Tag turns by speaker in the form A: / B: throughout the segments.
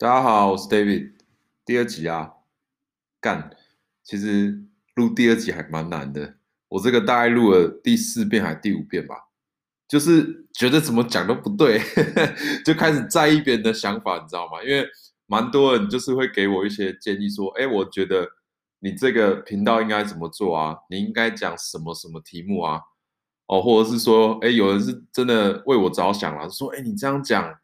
A: 大家好，我是 David。第二集啊，干，其实录第二集还蛮难的。我这个大概录了第四遍还是第五遍吧，就是觉得怎么讲都不对，就开始在意别人的想法，你知道吗？因为蛮多人就是会给我一些建议，说，哎，我觉得你这个频道应该怎么做啊？你应该讲什么什么题目啊？哦，或者是说，哎，有人是真的为我着想了，说，哎，你这样讲。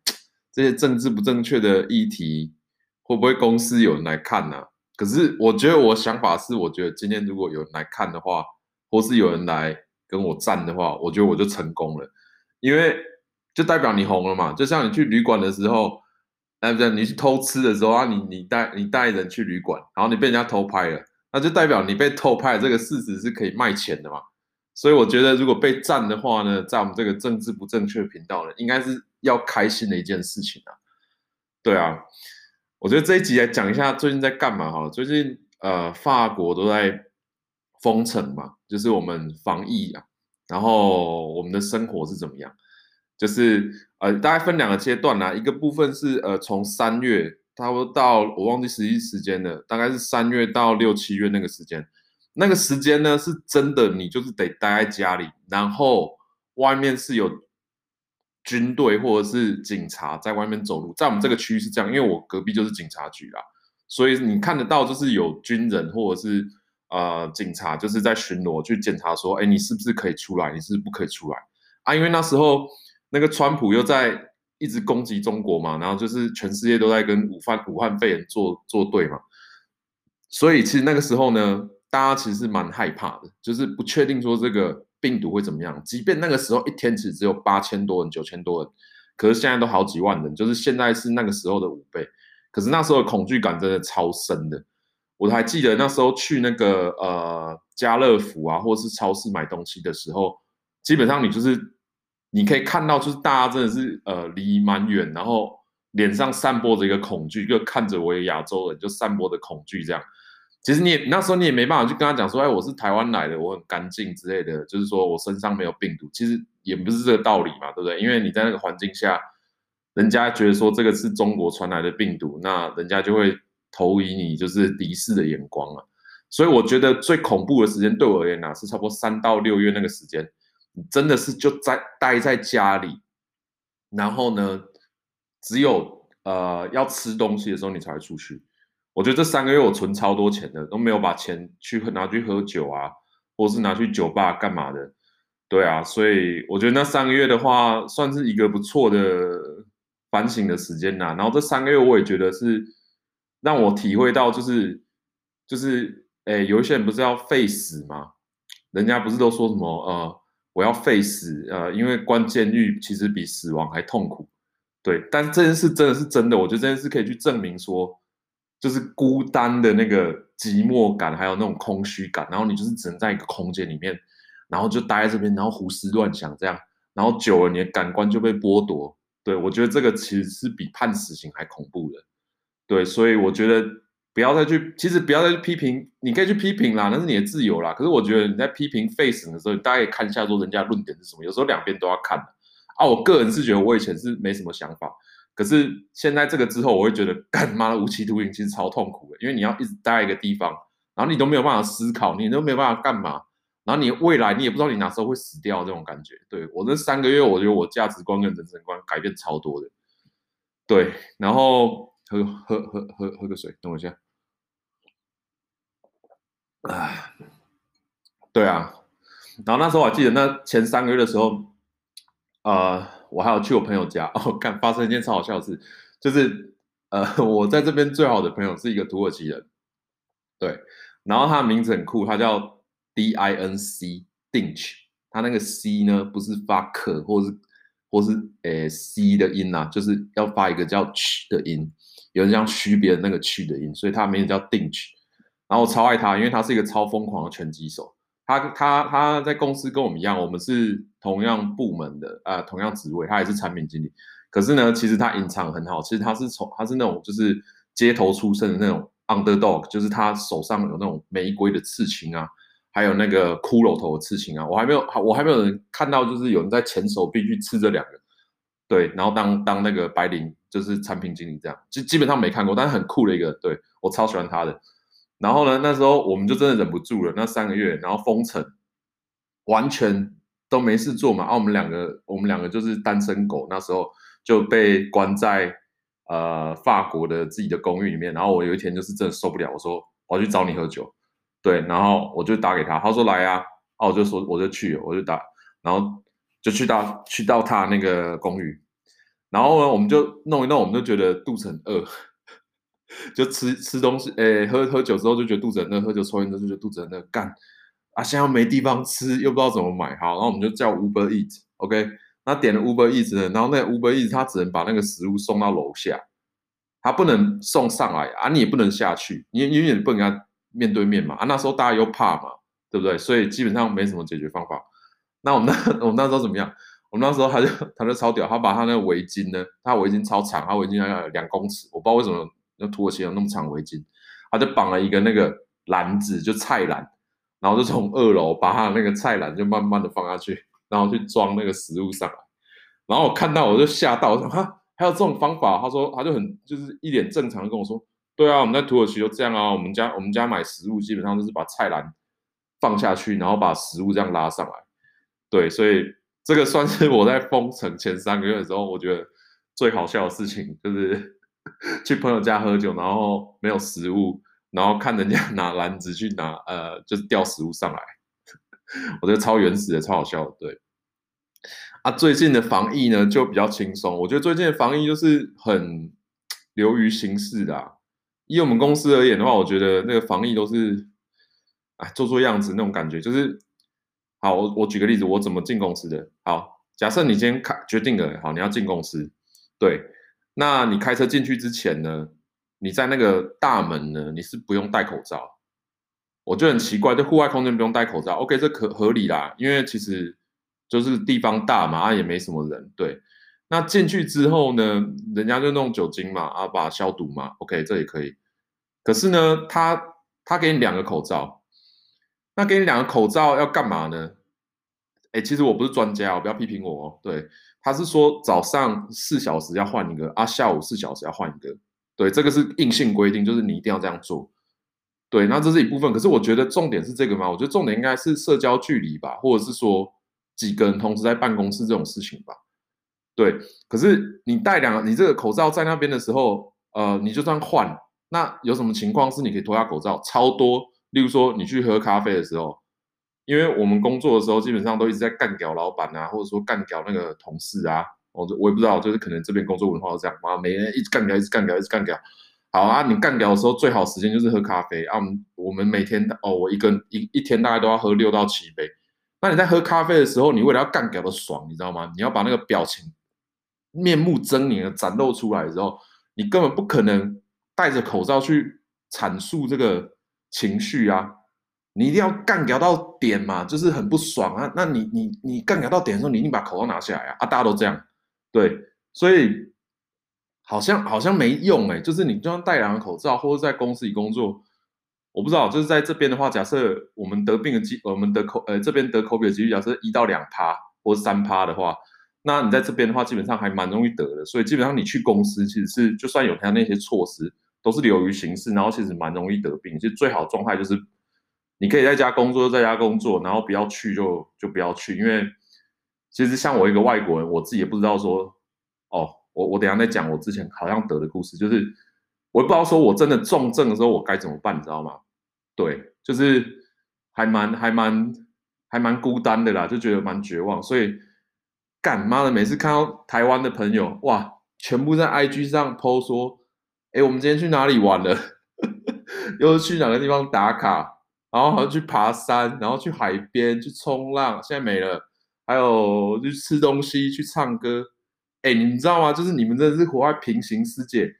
A: 这些政治不正确的议题，会不会公司有人来看呢、可是我觉得我想法是，我觉得今天如果有人来看的话，或是有人来跟我赞的话，我觉得我就成功了，因为就代表你红了嘛。就像你去旅馆的时候，哎不对，你去偷吃的时候啊，你你带你带人去旅馆，然后你被人家偷拍了，那就代表你被偷拍这个事实是可以卖钱的嘛。所以我觉得如果被赞的话呢，在我们这个政治不正确频道呢，应该是。要开心的一件事情啊，对啊，我觉得这一集来讲一下最近在干嘛哈。最近呃，法国都在封城嘛，就是我们防疫啊，然后我们的生活是怎么样？就是呃，大概分两个阶段啦，一个部分是呃，从三月差不多到我忘记实际时间了，大概是三月到六七月那个时间，那个时间呢是真的，你就是得待在家里，然后外面是有。军队或者是警察在外面走路，在我们这个区域是这样，因为我隔壁就是警察局啦，所以你看得到就是有军人或者是呃警察就是在巡逻去检查说，哎，你是不是可以出来，你是不是不可以出来啊？因为那时候那个川普又在一直攻击中国嘛，然后就是全世界都在跟武汉武汉肺炎作作对嘛，所以其实那个时候呢，大家其实是蛮害怕的，就是不确定说这个。病毒会怎么样？即便那个时候一天其实只有八千多人、九千多人，可是现在都好几万人，就是现在是那个时候的五倍。可是那时候的恐惧感真的超深的。我还记得那时候去那个呃家乐福啊，或是超市买东西的时候，基本上你就是你可以看到，就是大家真的是呃离蛮远，然后脸上散播着一个恐惧，就看着我一个亚洲人就散播的恐惧这样。其实你那时候你也没办法去跟他讲说，哎，我是台湾来的，我很干净之类的，就是说我身上没有病毒。其实也不是这个道理嘛，对不对？因为你在那个环境下，人家觉得说这个是中国传来的病毒，那人家就会投以你就是敌视的眼光了。所以我觉得最恐怖的时间对我而言呢，是差不多三到六月那个时间，你真的是就在待在家里，然后呢，只有呃要吃东西的时候你才会出去。我觉得这三个月我存超多钱的，都没有把钱去拿去喝酒啊，或是拿去酒吧干嘛的，对啊，所以我觉得那三个月的话，算是一个不错的反省的时间呐。然后这三个月我也觉得是让我体会到，就是就是，诶，有一些人不是要废死吗？人家不是都说什么呃，我要废死，呃，因为关监狱其实比死亡还痛苦，对。但这件事真的是真的，我觉得这件事可以去证明说。就是孤单的那个寂寞感，还有那种空虚感，然后你就是只能在一个空间里面，然后就待在这边，然后胡思乱想这样，然后久了你的感官就被剥夺。对，我觉得这个其实是比判死刑还恐怖的。对，所以我觉得不要再去，其实不要再去批评，你可以去批评啦，那是你的自由啦。可是我觉得你在批评废死的时候，大家可以看一下说人家论点是什么，有时候两边都要看啊。我个人是觉得我以前是没什么想法。可是现在这个之后，我会觉得干妈的无期徒刑其实超痛苦的，因为你要一直待一个地方，然后你都没有办法思考，你都没有办法干嘛，然后你未来你也不知道你哪时候会死掉，这种感觉。对，我这三个月，我觉得我价值观跟人生观改变超多的。对，然后喝喝喝喝喝个水，等我一下。啊，对啊，然后那时候我还记得那前三个月的时候，呃。我还有去我朋友家 哦，看发生一件超好笑的事，就是呃，我在这边最好的朋友是一个土耳其人，对，然后他的名字很酷，他叫 D I N C Dinch，他那个 C 呢不是发克或是或是诶 C 的音呐，就是要发一个叫 ch 的音，有人这样区别那个 ch 的音，所以他名字叫 Dinch，然后我超爱他，因为他是一个超疯狂的拳击手。他他他在公司跟我们一样，我们是同样部门的啊、呃，同样职位，他也是产品经理。可是呢，其实他隐藏很好，其实他是从他是那种就是街头出身的那种 underdog，就是他手上有那种玫瑰的刺青啊，还有那个骷髅头的刺青啊。我还没有我还没有人看到，就是有人在前手臂去刺这两个，对，然后当当那个白领，就是产品经理这样，就基本上没看过，但是很酷的一个，对，我超喜欢他的。然后呢，那时候我们就真的忍不住了，那三个月，然后封城，完全都没事做嘛。啊，我们两个，我们两个就是单身狗，那时候就被关在呃法国的自己的公寓里面。然后我有一天就是真的受不了，我说我要去找你喝酒，对，然后我就打给他，他说来啊，啊，我就说我就去，我就打，然后就去到去到他那个公寓，然后呢，我们就弄一弄，我们就觉得肚子很饿。就吃吃东西，诶，喝喝酒之后就觉得肚子很饿，喝酒抽烟之后就觉得肚子很饿，干啊！现在又没地方吃，又不知道怎么买，好，然后我们就叫 Uber Eat，OK，那点了 Uber Eat，呢，然后那 Uber Eat 他只能把那个食物送到楼下，他不能送上来啊，你也不能下去，你永远不能跟他面对面嘛，啊，那时候大家又怕嘛，对不对？所以基本上没什么解决方法。那我们那 我们那时候怎么样？我们那时候他就 他就超屌，他把他那个围巾呢，他围巾超长，他围巾要两公尺，我不知道为什么。那土耳其有那么长围巾，他就绑了一个那个篮子，就菜篮，然后就从二楼把他那个菜篮就慢慢的放下去，然后去装那个食物上来。然后我看到我就吓到，我说哈，还有这种方法？他说他就很就是一脸正常的跟我说，对啊，我们在土耳其就这样啊，我们家我们家买食物基本上就是把菜篮放下去，然后把食物这样拉上来。对，所以这个算是我在封城前三个月的时候，我觉得最好笑的事情就是。去朋友家喝酒，然后没有食物，然后看人家 拿篮子去拿，呃，就是钓食物上来，我觉得超原始的，超好笑的。对，啊，最近的防疫呢就比较轻松，我觉得最近的防疫就是很流于形式的啊。以我们公司而言的话，我觉得那个防疫都是，哎，做做样子那种感觉，就是，好，我我举个例子，我怎么进公司的？好，假设你今天开决定了，好，你要进公司，对。那你开车进去之前呢，你在那个大门呢，你是不用戴口罩。我就很奇怪，这户外空间不用戴口罩，OK，这可合理啦，因为其实就是地方大嘛，也没什么人。对，那进去之后呢，人家就弄酒精嘛，啊把消毒嘛，OK，这也可以。可是呢，他他给你两个口罩，那给你两个口罩要干嘛呢？哎，其实我不是专家，不要批评我哦。对。他是说早上四小时要换一个啊，下午四小时要换一个，对，这个是硬性规定，就是你一定要这样做。对，那这是一部分。可是我觉得重点是这个吗？我觉得重点应该是社交距离吧，或者是说几个人同时在办公室这种事情吧。对，可是你戴两，你这个口罩在那边的时候，呃，你就算换，那有什么情况是你可以脱下口罩？超多，例如说你去喝咖啡的时候。因为我们工作的时候，基本上都一直在干掉老板啊，或者说干掉那个同事啊，我我也不知道，就是可能这边工作文化是这样嘛，每人一直干掉，一直干掉，一直干掉。好啊，你干掉的时候，最好时间就是喝咖啡啊。我们我们每天哦，我一个一一天大概都要喝六到七杯。那你在喝咖啡的时候，你为了要干掉的爽，你知道吗？你要把那个表情、面目狰狞的展露出来的时候，你根本不可能戴着口罩去阐述这个情绪啊。你一定要干掉到点嘛，就是很不爽啊。那你你你干掉到点的时候，你一定把口罩拿下来啊。啊，大家都这样，对，所以好像好像没用哎。就是你就算戴两个口罩，或者在公司里工作，我不知道。就是在这边的话，假设我们得病的机，我们得口呃这边得口鼻的几率，假设一到两趴或者三趴的话，那你在这边的话，基本上还蛮容易得的。所以基本上你去公司，其实是就算有他那些措施，都是流于形式，然后其实蛮容易得病。其实最好状态就是。你可以在家工作就，在家工作，然后不要去就就不要去，因为其实像我一个外国人，我自己也不知道说，哦，我我等下再讲我之前好像得的故事，就是我不知道说我真的重症的时候我该怎么办，你知道吗？对，就是还蛮还蛮还蛮孤单的啦，就觉得蛮绝望，所以干妈的每次看到台湾的朋友，哇，全部在 IG 上 po 说，哎，我们今天去哪里玩了？又去哪个地方打卡？然后好像去爬山，然后去海边去冲浪，现在没了。还有去吃东西，去唱歌。哎，你们知道吗？就是你们真的是活在平行世界。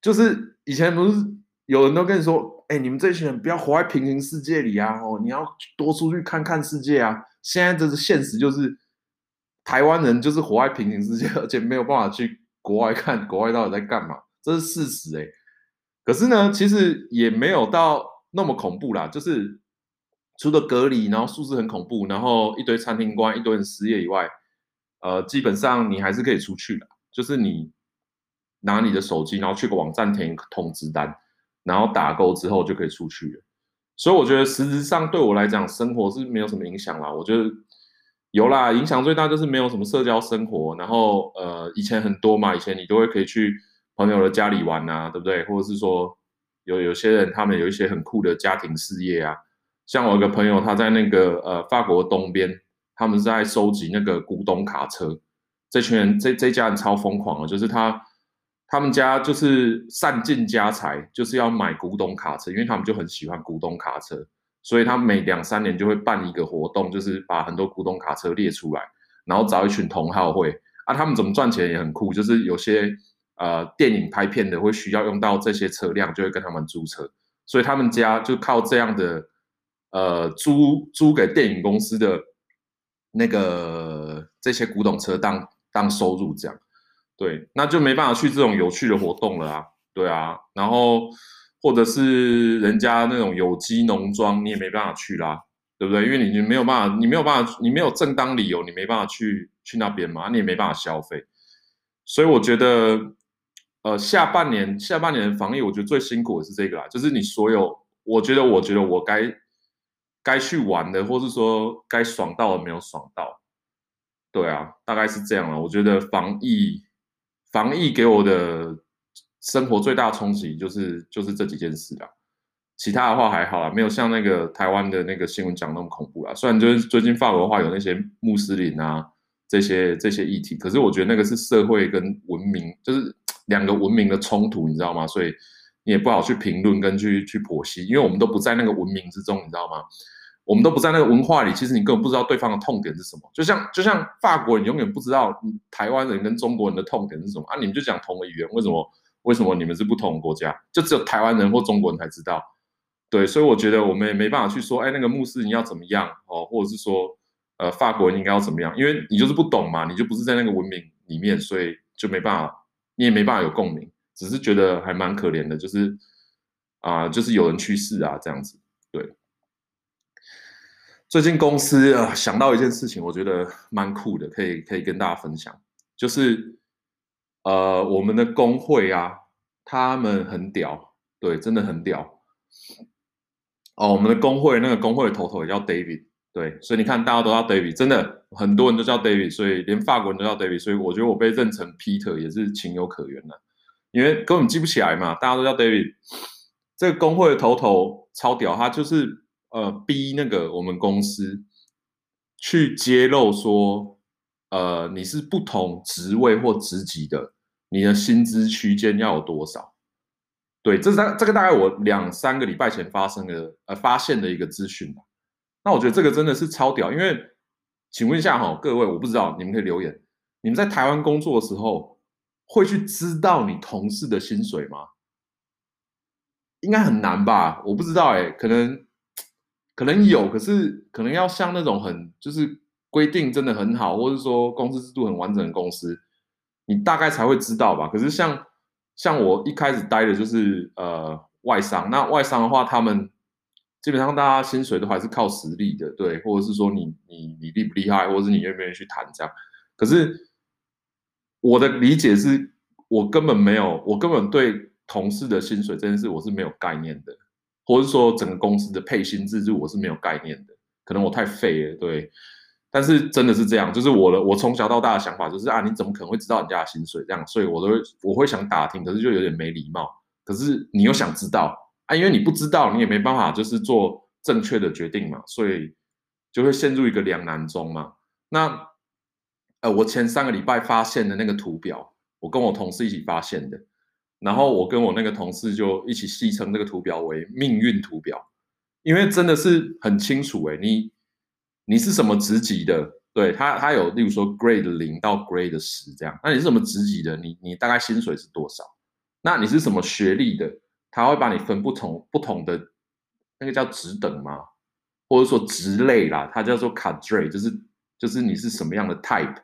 A: 就是以前不是有人都跟你说，哎，你们这群人不要活在平行世界里啊！哦，你要多出去看看世界啊！现在这是现实，就是台湾人就是活在平行世界，而且没有办法去国外看国外到底在干嘛，这是事实哎。可是呢，其实也没有到。那么恐怖啦，就是除了隔离，然后数字很恐怖，然后一堆餐厅关，一堆人失业以外，呃，基本上你还是可以出去的。就是你拿你的手机，然后去个网站填通知单，然后打勾之后就可以出去了。所以我觉得实质上对我来讲，生活是没有什么影响啦。我觉得有啦，影响最大就是没有什么社交生活。然后呃，以前很多嘛，以前你都会可以去朋友的家里玩啊，对不对？或者是说有有些人他们有一些很酷的家庭事业啊。像我有个朋友，他在那个呃法国东边，他们在收集那个古董卡车。这群人这这家人超疯狂的，就是他他们家就是散尽家财，就是要买古董卡车，因为他们就很喜欢古董卡车，所以他每两三年就会办一个活动，就是把很多古董卡车列出来，然后找一群同好会啊。他们怎么赚钱也很酷，就是有些呃电影拍片的会需要用到这些车辆，就会跟他们租车，所以他们家就靠这样的。呃，租租给电影公司的那个这些古董车当当收入这样，对，那就没办法去这种有趣的活动了啊，对啊，然后或者是人家那种有机农庄，你也没办法去啦，对不对？因为你你没有办法，你没有办法，你没有正当理由，你没办法去去那边嘛，你也没办法消费，所以我觉得，呃，下半年下半年的防疫，我觉得最辛苦的是这个啦，就是你所有，我觉得，我觉得我该。该去玩的，或是说该爽到的没有爽到，对啊，大概是这样了。我觉得防疫，防疫给我的生活最大的冲击就是就是这几件事啦。其他的话还好啦，没有像那个台湾的那个新闻讲那么恐怖啦。虽然就是最近法国的话有那些穆斯林啊这些这些议题，可是我觉得那个是社会跟文明，就是 两个文明的冲突，你知道吗？所以你也不好去评论跟去去剖析，因为我们都不在那个文明之中，你知道吗？我们都不在那个文化里，其实你根本不知道对方的痛点是什么。就像就像法国人永远不知道台湾人跟中国人的痛点是什么啊！你们就讲同个语言，为什么为什么你们是不同的国家？就只有台湾人或中国人才知道。对，所以我觉得我们也没办法去说，哎，那个穆斯林要怎么样哦，或者是说，呃，法国人应该要怎么样？因为你就是不懂嘛，你就不是在那个文明里面，所以就没办法，你也没办法有共鸣，只是觉得还蛮可怜的，就是啊、就是有人去世啊，这样子，对。最近公司啊想到一件事情，我觉得蛮酷的，可以可以跟大家分享，就是呃我们的工会啊，他们很屌，对，真的很屌。哦，我们的工会那个工会的头头也叫 David，对，所以你看大家都叫 David，真的很多人都叫 David，所以连法国人都叫 David，所以我觉得我被认成 Peter 也是情有可原的，因为根本记不起来嘛，大家都叫 David。这个工会的头头超屌，他就是。呃，逼那个我们公司去揭露说，呃，你是不同职位或职级的，你的薪资区间要有多少？对，这是这个大概我两三个礼拜前发生的呃发现的一个资讯吧。那我觉得这个真的是超屌，因为请问一下哈，各位，我不知道你们可以留言，你们在台湾工作的时候会去知道你同事的薪水吗？应该很难吧？我不知道哎，可能。可能有，可是可能要像那种很就是规定真的很好，或者说公司制度很完整的公司，你大概才会知道吧。可是像像我一开始待的就是呃外商，那外商的话，他们基本上大家薪水都还是靠实力的，对，或者是说你你你厉不厉害，或者是你愿不愿意去谈这样。可是我的理解是，我根本没有，我根本对同事的薪水这件事我是没有概念的。或者是说整个公司的配薪制度我是没有概念的，可能我太废了，对。但是真的是这样，就是我的我从小到大的想法就是啊，你怎么可能会知道人家的薪水这样？所以我都会我会想打听，可是就有点没礼貌。可是你又想知道啊，因为你不知道，你也没办法就是做正确的决定嘛，所以就会陷入一个两难中嘛。那呃，我前三个礼拜发现的那个图表，我跟我同事一起发现的。然后我跟我那个同事就一起戏称这个图表为命运图表，因为真的是很清楚诶，你你是什么职级的？对，他他有例如说 grade 零到 grade 十这样，那你是什么职级的？你你大概薪水是多少？那你是什么学历的？他会把你分不同不同的那个叫职等吗？或者说职类啦，它叫做 cadre，就是就是你是什么样的 type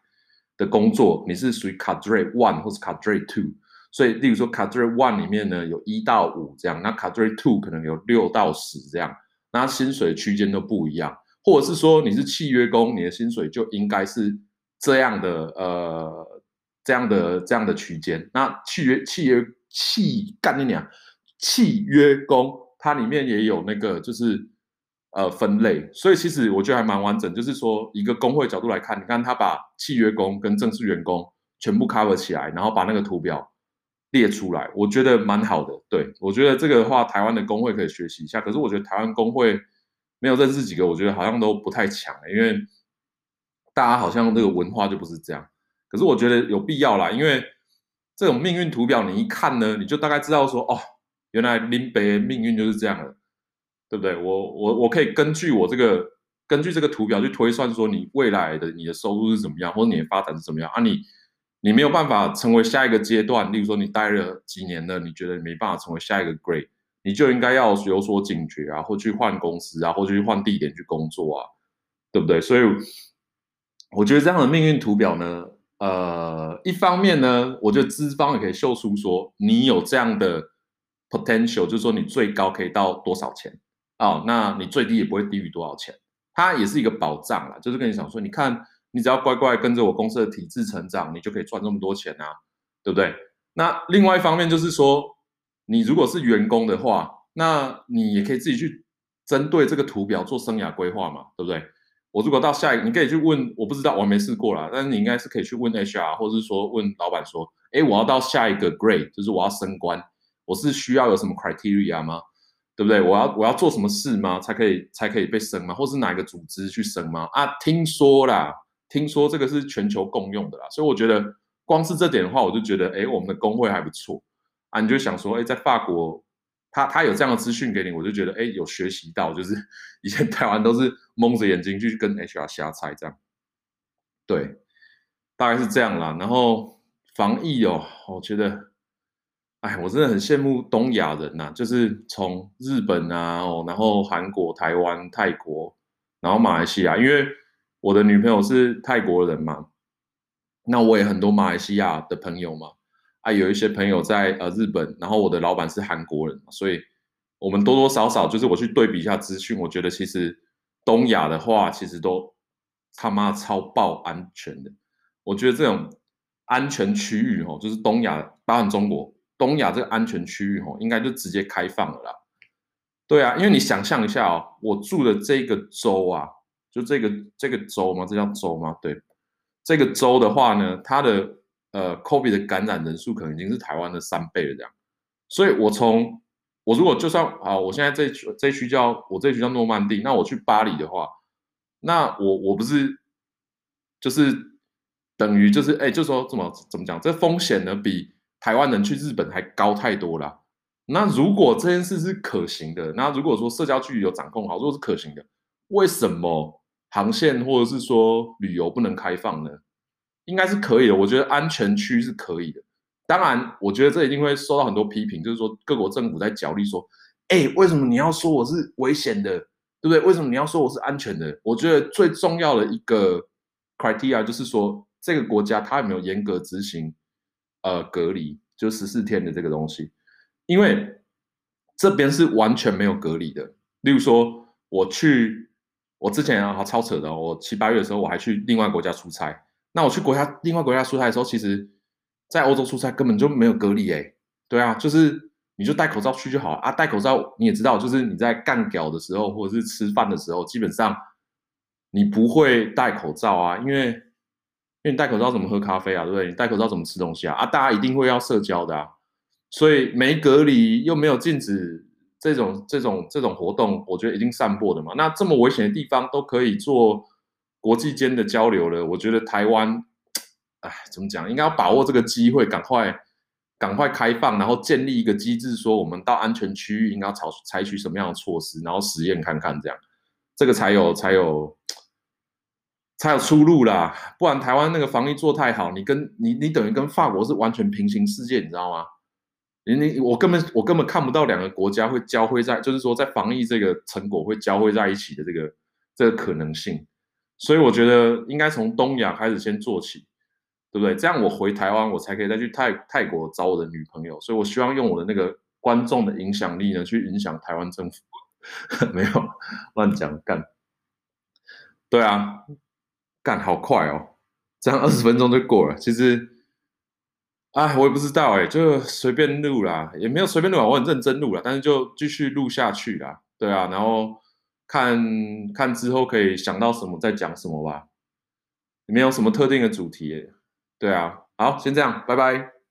A: 的工作？你是属于 cadre one 或是 cadre two？所以，例如说，cadre one 里面呢，有一到五这样，那 cadre two 可能有六到十这样，那薪水区间都不一样。或者是说，你是契约工，你的薪水就应该是这样的，呃，这样的这样的区间。那契约契约契干你娘，契约工它里面也有那个就是呃分类，所以其实我觉得还蛮完整。就是说一个工会角度来看，你看他把契约工跟正式员工全部 cover 起来，然后把那个图表列出来，我觉得蛮好的。对，我觉得这个的话，台湾的工会可以学习一下。可是我觉得台湾工会没有认识几个，我觉得好像都不太强，因为大家好像这个文化就不是这样。可是我觉得有必要啦，因为这种命运图表你一看呢，你就大概知道说，哦，原来林北的命运就是这样的，对不对？我我我可以根据我这个根据这个图表去推算说，你未来的你的收入是怎么样，或者你的发展是怎么样啊？你。你没有办法成为下一个阶段，例如说你待了几年了，你觉得你没办法成为下一个 grade，你就应该要有所警觉啊，或去换公司啊，或去换地点去工作啊，对不对？所以我觉得这样的命运图表呢，呃，一方面呢，我觉得资方也可以秀出说你有这样的 potential，就是说你最高可以到多少钱，哦，那你最低也不会低于多少钱，它也是一个保障啦，就是跟你讲说，你看。你只要乖乖跟着我公司的体制成长，你就可以赚这么多钱啊，对不对？那另外一方面就是说，你如果是员工的话，那你也可以自己去针对这个图表做生涯规划嘛，对不对？我如果到下一个，你可以去问，我不知道，我还没试过啦，但是你应该是可以去问 HR，或者是说问老板说，哎，我要到下一个 grade，就是我要升官，我是需要有什么 criteria 吗？对不对？我要我要做什么事吗？才可以才可以被升吗？或是哪一个组织去升吗？啊，听说啦。听说这个是全球共用的啦，所以我觉得光是这点的话，我就觉得，哎，我们的工会还不错啊。你就想说，哎，在法国，他他有这样的资讯给你，我就觉得，哎，有学习到，就是以前台湾都是蒙着眼睛去跟 HR 瞎猜这样。对，大概是这样啦。然后防疫哦，我觉得，哎，我真的很羡慕东亚人呐，就是从日本啊，哦，然后韩国、台湾、泰国，然后马来西亚，因为。我的女朋友是泰国人嘛，那我也很多马来西亚的朋友嘛，啊，有一些朋友在呃日本，然后我的老板是韩国人，所以我们多多少少就是我去对比一下资讯，我觉得其实东亚的话，其实都他妈超爆安全的。我觉得这种安全区域哦，就是东亚包含中国，东亚这个安全区域哦，应该就直接开放了啦。对啊，因为你想象一下哦，我住的这个州啊。就这个这个州吗？这叫州吗？对，这个州的话呢，它的呃，COVID 的感染人数可能已经是台湾的三倍了这样。所以我从我如果就算啊，我现在这区这区叫我这区叫诺曼底，那我去巴黎的话，那我我不是就是等于就是哎，就说怎么怎么讲，这风险呢比台湾人去日本还高太多了。那如果这件事是可行的，那如果说社交距离有掌控好，如果是可行的，为什么？航线或者是说旅游不能开放呢？应该是可以的。我觉得安全区是可以的。当然，我觉得这一定会受到很多批评，就是说各国政府在角力说：“哎，为什么你要说我是危险的，对不对？为什么你要说我是安全的？”我觉得最重要的一个 criteria 就是说这个国家它有没有严格执行呃隔离，就十四天的这个东西。因为这边是完全没有隔离的。例如说我去。我之前啊，超扯的。我七八月的时候，我还去另外国家出差。那我去国家另外国家出差的时候，其实，在欧洲出差根本就没有隔离诶。对啊，就是你就戴口罩去就好啊。戴口罩你也知道，就是你在干屌的时候，或者是吃饭的时候，基本上你不会戴口罩啊，因为因为你戴口罩怎么喝咖啡啊，对不对？你戴口罩怎么吃东西啊？啊，大家一定会要社交的啊。所以没隔离又没有禁止。这种这种这种活动，我觉得已经散播的嘛。那这么危险的地方都可以做国际间的交流了，我觉得台湾，哎，怎么讲？应该要把握这个机会，赶快赶快开放，然后建立一个机制，说我们到安全区域应该要采采取什么样的措施，然后实验看看，这样这个才有才有才有出路啦。不然台湾那个防疫做太好，你跟你你等于跟法国是完全平行世界，你知道吗？你你我根本我根本看不到两个国家会交汇在，就是说在防疫这个成果会交汇在一起的这个这个可能性，所以我觉得应该从东亚开始先做起，对不对？这样我回台湾，我才可以再去泰泰国找我的女朋友。所以我希望用我的那个观众的影响力呢，去影响台湾政府。没有乱讲干，对啊，干好快哦，这样二十分钟就过了。其实。哎，我也不知道哎，就随便录啦，也没有随便录啊，我很认真录了，但是就继续录下去啦，对啊，然后看看之后可以想到什么再讲什么吧，没有什么特定的主题，对啊，好，先这样，拜拜。